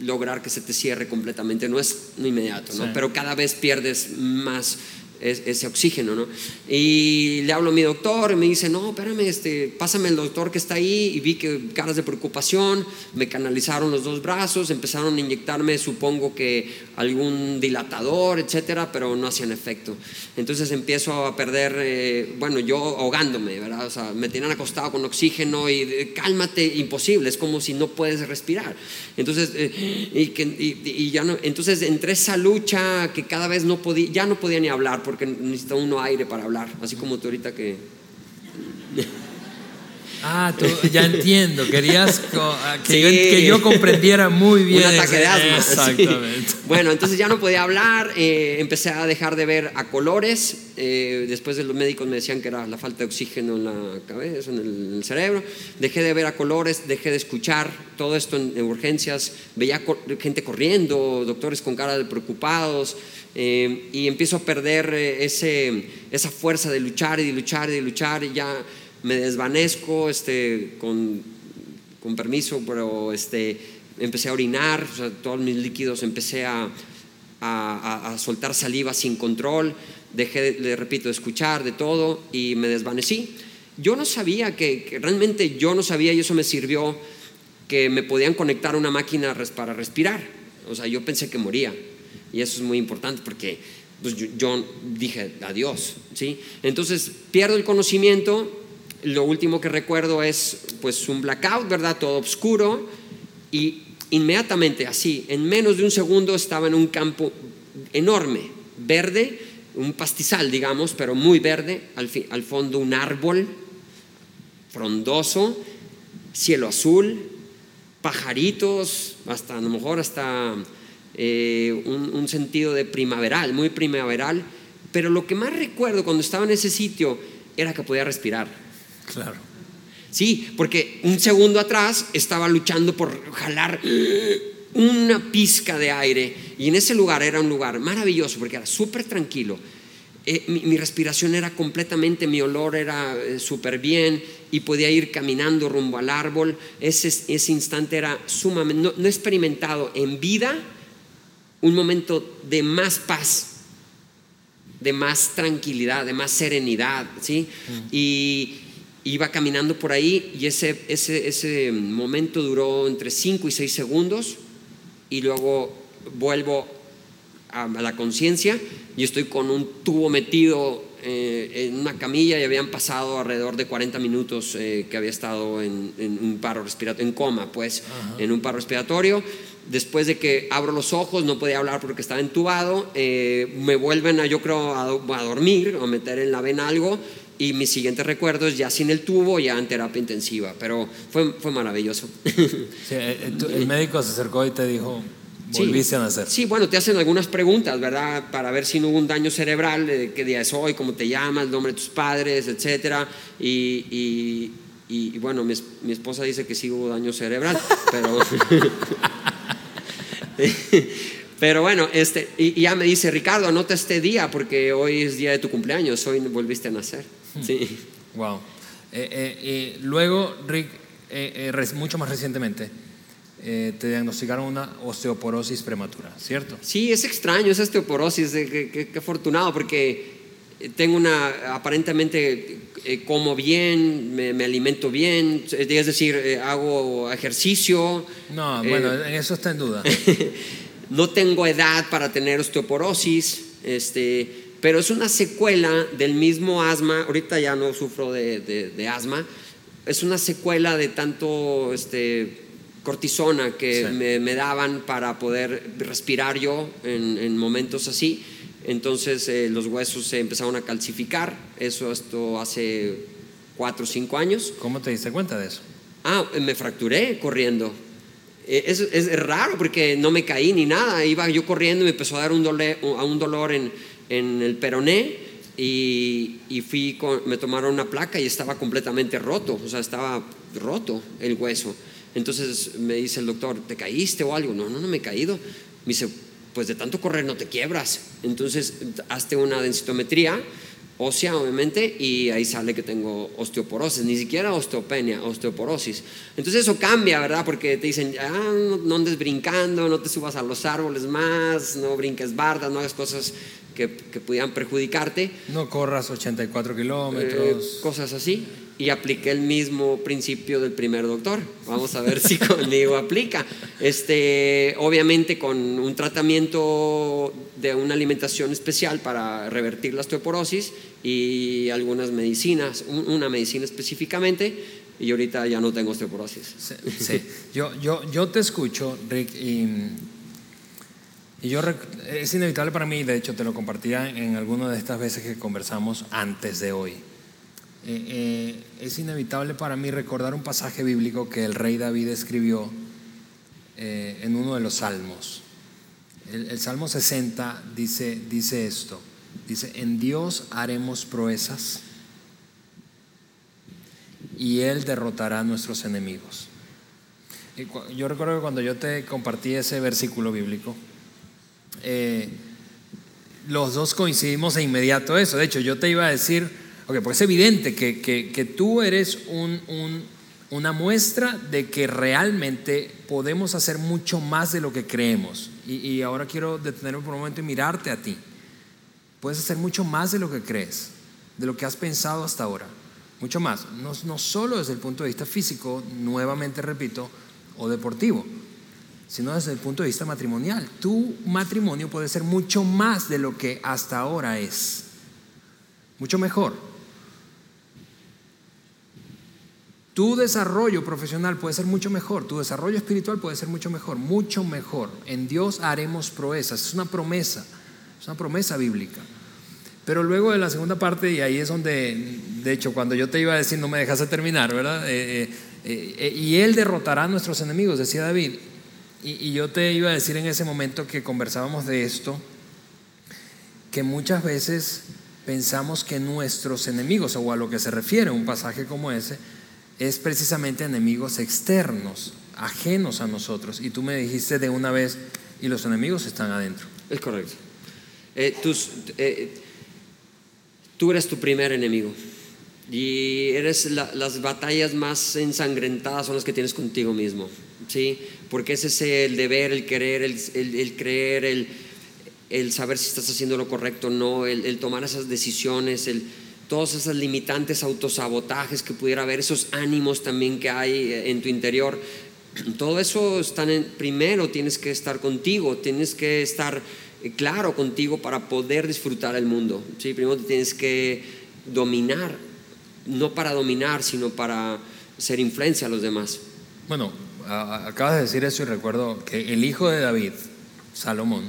lograr que se te cierre completamente, no es inmediato, ¿no? pero cada vez pierdes más ese oxígeno, ¿no? Y le hablo a mi doctor y me dice, no, espérame, este, pásame el doctor que está ahí y vi que caras de preocupación, me canalizaron los dos brazos, empezaron a inyectarme, supongo que algún dilatador, etcétera, pero no hacían efecto. Entonces empiezo a perder, eh, bueno, yo ahogándome, ¿verdad? O sea, me tenían acostado con oxígeno y eh, cálmate, imposible, es como si no puedes respirar. Entonces, eh, y, que, y, ya no, entonces entre esa lucha que cada vez no podía, ya no podía ni hablar porque necesita uno aire para hablar, así como tú ahorita que... Ah, tú, ya entiendo, querías ah, que, yo, comprendiera muy bien. Un ataque de asma. Exactamente. Bueno, entonces ya no podía hablar, eh, empecé a dejar de ver a colores, eh, después de los médicos me decían que era la falta de oxígeno en la cabeza, en el, cerebro, dejé de ver a colores, dejé de escuchar, todo esto en, urgencias, veía gente corriendo, doctores con cara de preocupados, eh, y empiezo a perder ese, esa fuerza de luchar y de luchar y de luchar y ya me desvanezco este, con, con permiso, pero este, empecé a orinar, todos mis líquidos empecé a, a, soltar saliva sin control, dejé, le repito, de escuchar de todo y me desvanecí. Yo no sabía que, realmente yo no sabía y eso me sirvió que me podían conectar a una máquina para respirar. O sea, yo pensé que moría y eso es muy importante porque pues, yo, dije adiós, ¿sí? Entonces pierdo el conocimiento lo último que recuerdo es pues un blackout, ¿verdad? Todo oscuro y inmediatamente así, en menos de un segundo estaba en un campo enorme, verde, un pastizal, digamos, pero muy verde, al, al fondo un árbol frondoso, cielo azul, pajaritos, hasta a lo mejor hasta eh, un, un sentido de primaveral, muy primaveral, pero lo que más recuerdo cuando estaba en ese sitio era que podía respirar Claro. Sí, porque un segundo atrás estaba luchando por jalar una pizca de aire y en ese lugar era un lugar maravilloso porque era súper tranquilo. Eh, mi, respiración era completamente, mi olor era eh, súper bien y podía ir caminando rumbo al árbol. Ese, ese instante era sumamente, no, he experimentado en vida un momento de más paz, de más tranquilidad, de más serenidad, ¿sí? Mm. Y iba caminando por ahí y ese, ese, ese momento duró entre 5 y 6 segundos y luego vuelvo a, la conciencia y estoy con un tubo metido eh, en una camilla y habían pasado alrededor de 40 minutos eh, que había estado en, en un paro respiratorio, en coma, pues, en un paro respiratorio. Después de que abro los ojos, no podía hablar porque estaba entubado, eh, me vuelven a, yo creo, a, a dormir, a meter en la vena algo y mi siguiente recuerdo es ya sin el tubo, ya en terapia intensiva, pero fue, fue maravilloso. Sí, eh, eh, el médico se acercó y te dijo, volviste a nacer. Sí, bueno, te hacen algunas preguntas, ¿verdad? Para ver si no hubo un daño cerebral, de qué día es hoy, cómo te llamas, el nombre de tus padres, etcétera. Y, y- y, bueno, mi, mi esposa dice que sí hubo daño cerebral, pero... Pero bueno, este, y, y ya me dice, Ricardo, anota este día porque hoy es día de tu cumpleaños, hoy volviste a nacer. Sí. Wow. Eh, eh, eh, luego, Rick, eh, eh, mucho más recientemente, eh, te diagnosticaron una osteoporosis prematura, ¿cierto? Sí, es extraño esa osteoporosis, qué afortunado, porque tengo una, aparentemente eh, como bien, me, me alimento bien, es decir, eh, hago ejercicio. No, eh, bueno, en eso está en duda. no tengo edad para tener osteoporosis, este, pero es una secuela del mismo asma. Ahorita ya no sufro de, de- de asma. Es una secuela de tanto este, cortisona que Sí. me, me daban para poder respirar yo en, en momentos así. Entonces eh, los huesos se empezaron a calcificar. Eso esto hace cuatro o cinco años. ¿Cómo te diste cuenta de eso? Ah, me fracturé corriendo. Eh, Es, es raro porque no me caí ni nada. Iba yo corriendo y me empezó a dar un, dole- un dolor en, en el peroné y, y fui con- me tomaron una placa y estaba completamente roto. O sea, estaba roto el hueso. Entonces me dice el doctor, ¿te caíste o algo? No, no, no me he caído. Me dice, pues de tanto correr no te quiebras. Entonces hazte una densitometría ósea, obviamente, y ahí sale que tengo osteoporosis, ni siquiera osteopenia, osteoporosis. Entonces eso cambia, ¿verdad? Porque te dicen, ah, no, andes brincando, no te subas a los árboles más, no brinques bardas, no hagas cosas que, que pudieran perjudicarte, No corras 84 eh, kilómetros. cosas así. Y apliqué el mismo principio del primer doctor. Vamos a ver si conmigo aplica. Este, obviamente con un tratamiento de una alimentación especial para revertir la osteoporosis y algunas medicinas, un- una medicina específicamente, y ahorita ya no tengo osteoporosis. Sí, sí. Yo, yo, yo te escucho, Rick, y, y yo es inevitable para mí, de hecho te lo compartía en alguna de estas veces que conversamos antes de hoy. Eh, eh, es inevitable para mí recordar un pasaje bíblico que el rey David escribió eh, en uno de los salmos. El, Salmo 60 dice, dice esto, dice, en Dios haremos proezas y Él derrotará a nuestros enemigos. Yo recuerdo que cuando yo te compartí ese versículo bíblico, los dos coincidimos de inmediato eso. De hecho, yo te iba a decir, ok, pues es evidente que, que- que tú eres un- un- una muestra de que realmente podemos hacer mucho más de lo que creemos. Y, y ahora quiero detenerme por un momento y mirarte a ti. Puedes hacer mucho más de lo que crees, de lo que has pensado hasta ahora. Mucho más. No, no solo desde el punto de vista físico, nuevamente repito, o deportivo, sino desde el punto de vista matrimonial. Tu matrimonio puede ser mucho más de lo que hasta ahora es. Mucho mejor. Tu desarrollo profesional puede ser mucho mejor, tu desarrollo espiritual puede ser mucho mejor, mucho mejor. En Dios haremos proezas, es una promesa, es una promesa bíblica. Pero luego de la segunda parte, y ahí es donde, de hecho, cuando yo te iba a decir, no me dejaste terminar, ¿verdad? Eh, eh, eh, y Él derrotará a nuestros enemigos, decía David. Y, y yo te iba a decir en ese momento que conversábamos de esto, que muchas veces pensamos que nuestros enemigos, o a lo que se refiere un pasaje como ese, es precisamente enemigos externos, ajenos a nosotros. Y tú me dijiste de una vez, y los enemigos están adentro. Es correcto. Eh, eh, tú eres tu primer enemigo. Y eres la- las batallas más ensangrentadas son las que tienes contigo mismo. ¿sí? Porque ese es el deber, el querer, el, creer, el, el saber si estás haciendo lo correcto o no, el tomar esas decisiones, el, todas esas limitantes autosabotajes que pudiera haber, esos ánimos también que hay eh, en tu interior. Todo eso están en, primero tienes que estar contigo, tienes que estar eh, claro contigo para poder disfrutar el mundo. ¿sí? Primero tienes que dominar, no para dominar, sino para ser influencia a los demás. Bueno, acabas de decir eso y recuerdo que el hijo de David, Salomón,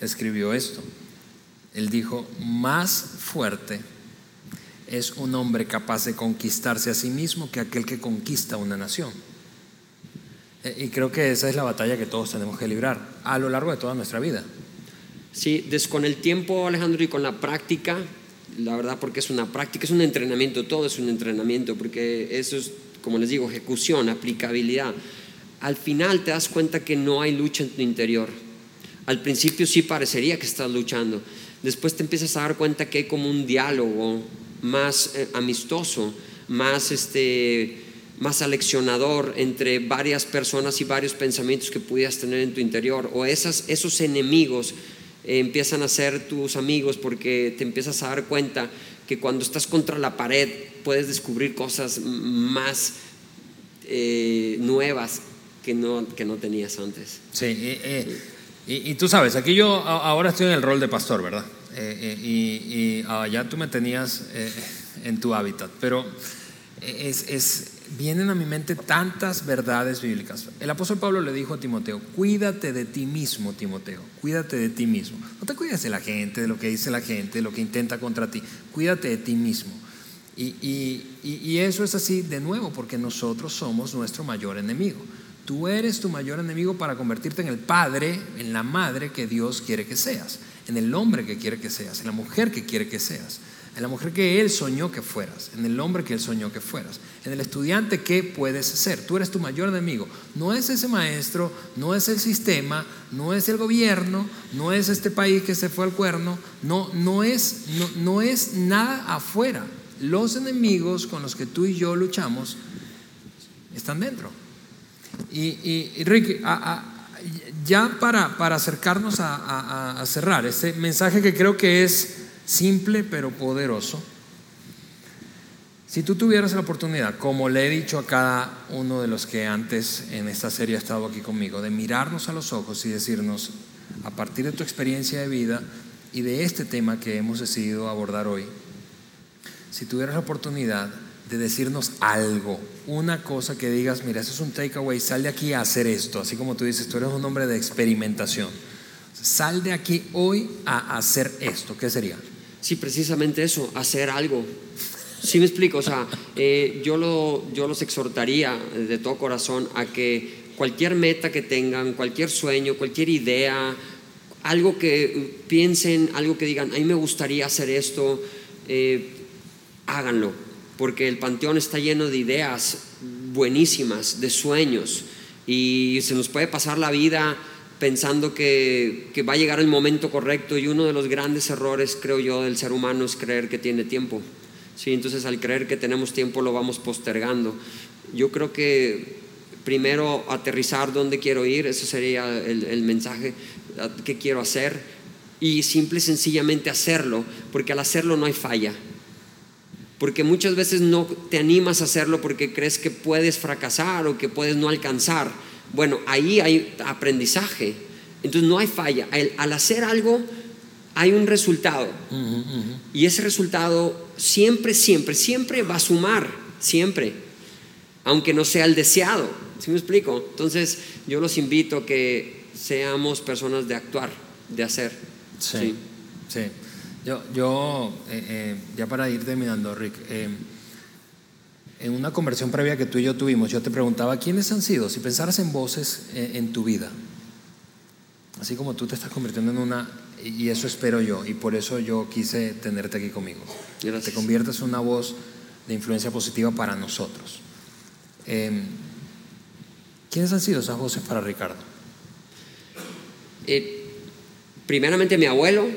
escribió esto. Él dijo, más fuerte es un hombre capaz de conquistarse a sí mismo que aquel que conquista una nación. Eh, Y creo que esa es la batalla que todos tenemos que librar a lo largo de toda nuestra vida. Sí, con el tiempo, Alejandro, y con la práctica, la verdad, porque es una práctica, es un entrenamiento, todo es un entrenamiento, porque eso es, como les digo, ejecución, aplicabilidad. Al final te das cuenta que no hay lucha en tu interior. Al principio sí parecería que estás luchando. Después te empiezas a dar cuenta que hay como un diálogo más eh, amistoso, más este más aleccionador entre varias personas y varios pensamientos que pudieras tener en tu interior o esas, esos enemigos eh, empiezan a ser tus amigos porque te empiezas a dar cuenta que cuando estás contra la pared puedes descubrir cosas más eh, nuevas que no, que no tenías antes. Sí, y, tú sabes, aquí yo ahora estoy en el rol de pastor, ¿verdad? Eh, eh, y y, ah, tú me tenías eh, en tu hábitat, pero es, vienen a mi mente tantas verdades bíblicas. El apóstol Pablo le dijo a Timoteo, cuídate de ti mismo, Timoteo, cuídate de ti mismo. No te cuides de la gente, de lo que dice la gente, de lo que intenta contra ti, cuídate de ti mismo. Y eso es así de nuevo, porque nosotros somos nuestro mayor enemigo. Tú eres tu mayor enemigo para convertirte en el padre, en la madre que Dios quiere que seas, en el hombre que quiere que seas, en la mujer que quiere que seas, en la mujer que Él soñó que fueras, en el hombre que Él soñó que fueras, en el estudiante que puedes ser. Tú eres tu mayor enemigo. No es ese maestro, no es el sistema, no es el gobierno, no es este país que se fue al cuerno, no, no, es, no, no es nada afuera. Los enemigos con los que tú y yo luchamos están dentro. Y, y- Ricky, a- a- ya para, para acercarnos a, a- cerrar, este mensaje que creo que es simple pero poderoso. Si tú tuvieras la oportunidad, como le he dicho a cada uno de los que antes en esta serie ha estado aquí conmigo, de mirarnos a los ojos y decirnos, a partir de tu experiencia de vida y de este tema que hemos decidido abordar hoy, si tuvieras la oportunidad de decirnos algo, una cosa que digas, mira, eso es un takeaway, sal de aquí a hacer esto, así como tú dices, tú eres un hombre de experimentación. Sal de aquí hoy a hacer esto, ¿qué sería? Sí, precisamente eso, hacer algo. Sí me explico, o sea, eh, yo, lo, yo los exhortaría de todo corazón a que cualquier meta que tengan, cualquier sueño, cualquier idea, algo que piensen, algo que digan, a mí me gustaría hacer esto, eh, háganlo, porque el panteón está lleno de ideas buenísimas, de sueños, y se nos puede pasar la vida pensando que, que va a llegar el momento correcto y uno de los grandes errores, creo yo, del ser humano es creer que tiene tiempo. Sí, entonces al creer que tenemos tiempo lo vamos postergando. Yo creo que primero aterrizar dónde quiero ir, ese sería el, el mensaje, qué quiero hacer, y simple y sencillamente hacerlo, porque al hacerlo no hay falla. Porque muchas veces no te animas a hacerlo porque crees que puedes fracasar o que puedes no alcanzar. Bueno, ahí hay aprendizaje. Entonces no hay falla. Al, hacer algo hay un resultado. Y ese resultado siempre, siempre, siempre va a sumar. Siempre. Aunque no sea el deseado. ¿Sí me explico? Entonces yo los invito a que seamos personas de actuar, de hacer. Sí, sí. Yo, yo eh, eh, ya para ir terminando, Rick, eh, en una conversión previa que tú y yo tuvimos, yo te preguntaba, ¿quiénes han sido? Si pensaras en voces eh, en tu vida, así como tú te estás convirtiendo en una, y eso espero yo, y por eso yo quise tenerte aquí conmigo. Gracias. Te conviertes en una voz de influencia positiva para nosotros. Eh, ¿Quiénes han sido esas voces para Ricardo? Primeramente mi abuelo,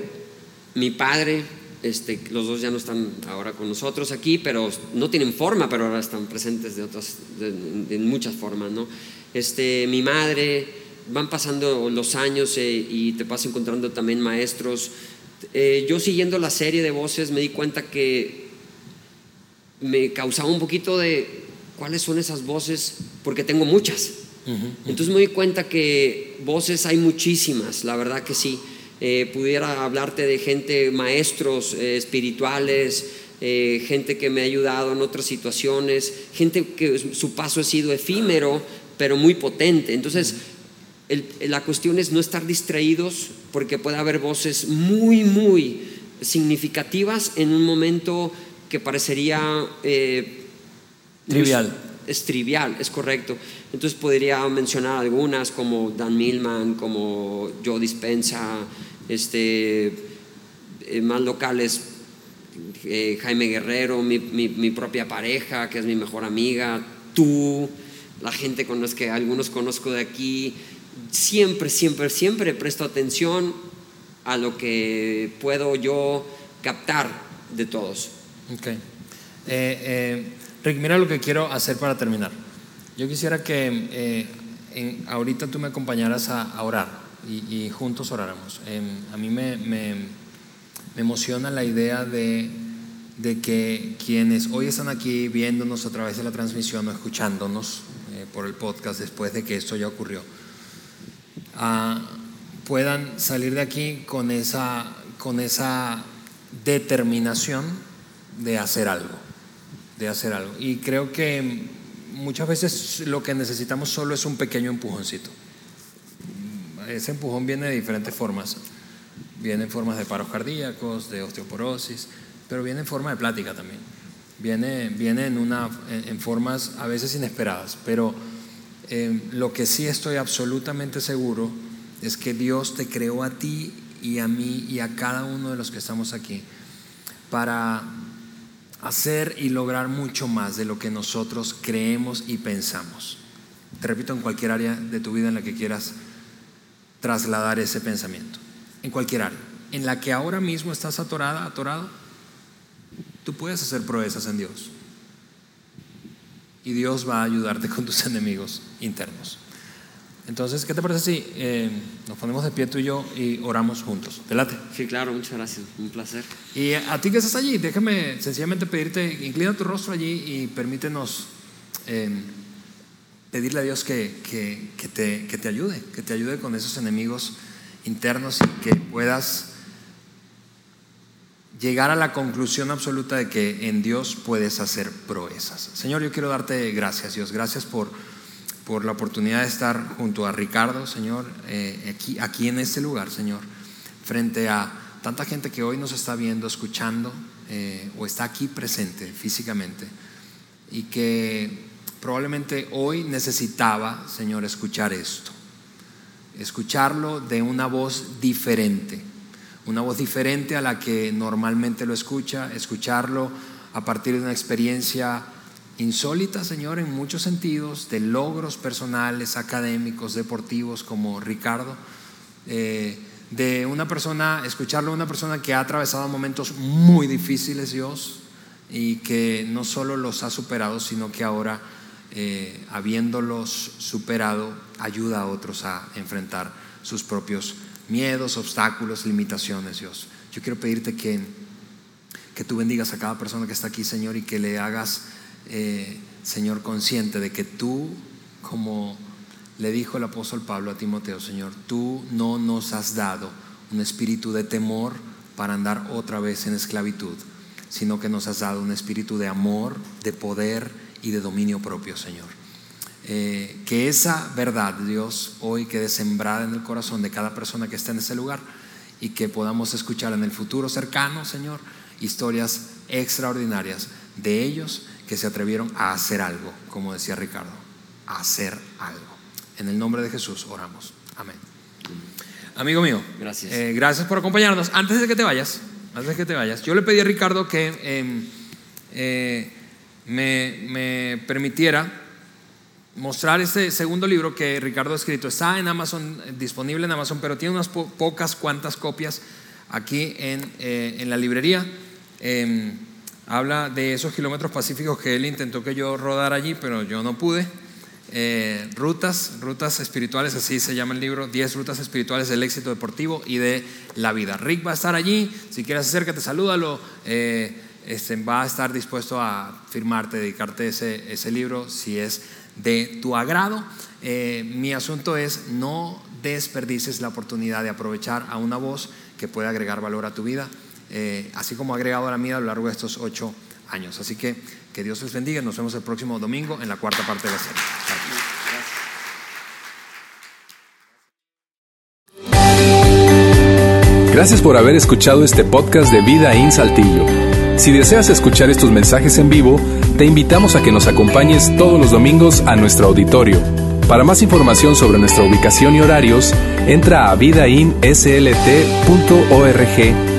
mi padre, este, los dos ya no están ahora con nosotros aquí, pero no tienen forma, pero ahora están presentes de otras, en muchas formas, ¿no? Este, mi madre, van pasando los años eh, y te vas encontrando también maestros. Eh, yo siguiendo la serie de voces me di cuenta que me causaba un poquito de cuáles son esas voces, porque tengo muchas. Entonces me di cuenta que voces hay muchísimas, la verdad que sí. Eh, pudiera hablarte de gente, maestros eh, espirituales, eh, gente que me ha ayudado en otras situaciones, gente que su paso ha sido efímero, pero muy potente. Entonces, la cuestión es no estar distraídos porque puede haber voces muy, muy significativas en un momento que parecería... trivial. Es trivial, es correcto. Entonces podría mencionar algunas como Dan Millman, como Joe Dispensa, este, eh, más locales, eh, Jaime Guerrero, mi, mi, propia pareja, que es mi mejor amiga, tú, la gente con los que algunos conozco de aquí. Siempre, siempre, siempre presto atención a lo que puedo yo captar de todos. Ok. Eh, Rick, mira lo que quiero hacer para terminar. Yo quisiera que ahorita tú me acompañaras a orar y, juntos oraremos. Em, a mí me, emociona la idea de, de, que quienes hoy están aquí viéndonos a través de la transmisión o escuchándonos eh, por el podcast después de que esto ya ocurrió, ah, puedan salir de aquí con esa, con esa determinación de hacer algo, de hacer algo. Y creo que muchas veces lo que necesitamos solo es un pequeño empujoncito ese empujón viene de diferentes formas. Viene en formas de paros cardíacos, de osteoporosis, pero viene en forma de plática también. Viene, viene en, una, formas a veces inesperadas, pero eh, lo que sí estoy absolutamente seguro es que Dios te creó a ti y a mí y a cada uno de los que estamos aquí para hacer y lograr mucho más de lo que nosotros creemos y pensamos. Te repito, en cualquier área de tu vida en la que quieras trasladar ese pensamiento, en cualquier área, en la que ahora mismo estás atorada, atorado, tú puedes hacer proezas en Dios. Y Dios va a ayudarte con tus enemigos internos. Entonces, ¿qué te parece si eh, nos ponemos de pie tú y yo y oramos juntos? Delate. Sí, claro, muchas gracias, un placer. Y a ti que estás allí, déjame sencillamente pedirte, inclina tu rostro allí y permítenos eh, pedirle a Dios que, te, que te ayude, que te ayude con esos enemigos internos y que puedas llegar a la conclusión absoluta de que en Dios puedes hacer proezas. Señor, yo quiero darte gracias, Dios. Gracias por, por la oportunidad de estar junto a Ricardo, Señor, eh, aquí, aquí en este lugar, Señor, frente a tanta gente que hoy nos está viendo, escuchando eh, o está aquí presente físicamente y que probablemente hoy necesitaba, Señor, escuchar esto. Escucharlo de una voz diferente, una voz diferente a la que normalmente lo escucha, escucharlo a partir de una experiencia insólita, Señor, en muchos sentidos, de logros personales, académicos, deportivos, como Ricardo, eh, de una persona, escucharlo de una persona que ha atravesado momentos muy difíciles, Dios, y que no solo los ha superado, sino que ahora eh, habiéndolos superado, ayuda a otros a enfrentar sus propios miedos, obstáculos, limitaciones, Dios. Yo quiero pedirte que, que tú bendigas a cada persona que está aquí, Señor, y que le hagas, eh, Señor, consciente de que tú, como le dijo el apóstol Pablo a Timoteo, Señor, tú no nos has dado un espíritu de temor para andar otra vez en esclavitud, sino que nos has dado un espíritu de amor, de poder, y de dominio propio, Señor. Eh, que esa verdad, Dios, hoy quede sembrada en el corazón de cada persona que esté en ese lugar y que podamos escuchar en el futuro cercano, Señor, historias extraordinarias de ellos que se atrevieron a hacer algo, como decía Ricardo, a hacer algo. En el nombre de Jesús oramos. Amén. Amigo mío, gracias. Eh, gracias por acompañarnos. Antes de que te vayas, antes de que te vayas, yo le pedí a Ricardo que em, eh, me, permitiera mostrar este segundo libro que Ricardo ha escrito. Está en Amazon, disponible en Amazon, pero tiene unas pocas cuantas copias aquí en, eh, la librería. Habla de esos kilómetros pacíficos que él intentó que yo rodara allí, pero yo no pude. Eh, rutas, rutas espirituales, así se llama el libro, 10 rutas espirituales del éxito deportivo y de la vida. Rick va a estar allí, si quieres acércate, salúdalo. Eh, este, va a estar dispuesto a firmarte, dedicarte ese, ese libro si es de tu agrado. Eh, mi asunto es no desperdicies la oportunidad de aprovechar a una voz que puede agregar valor a tu vida, eh, así como ha agregado a la mía a lo largo de estos ocho años. Así que que Dios les bendiga. Nos vemos el próximo domingo en la cuarta parte de la serie. Gracias por haber escuchado este podcast de Vida en Saltillo. Si deseas escuchar estos mensajes en vivo, te invitamos a que nos acompañes todos los domingos a nuestro auditorio. Para más información sobre nuestra ubicación y horarios, entra a vidainslt.org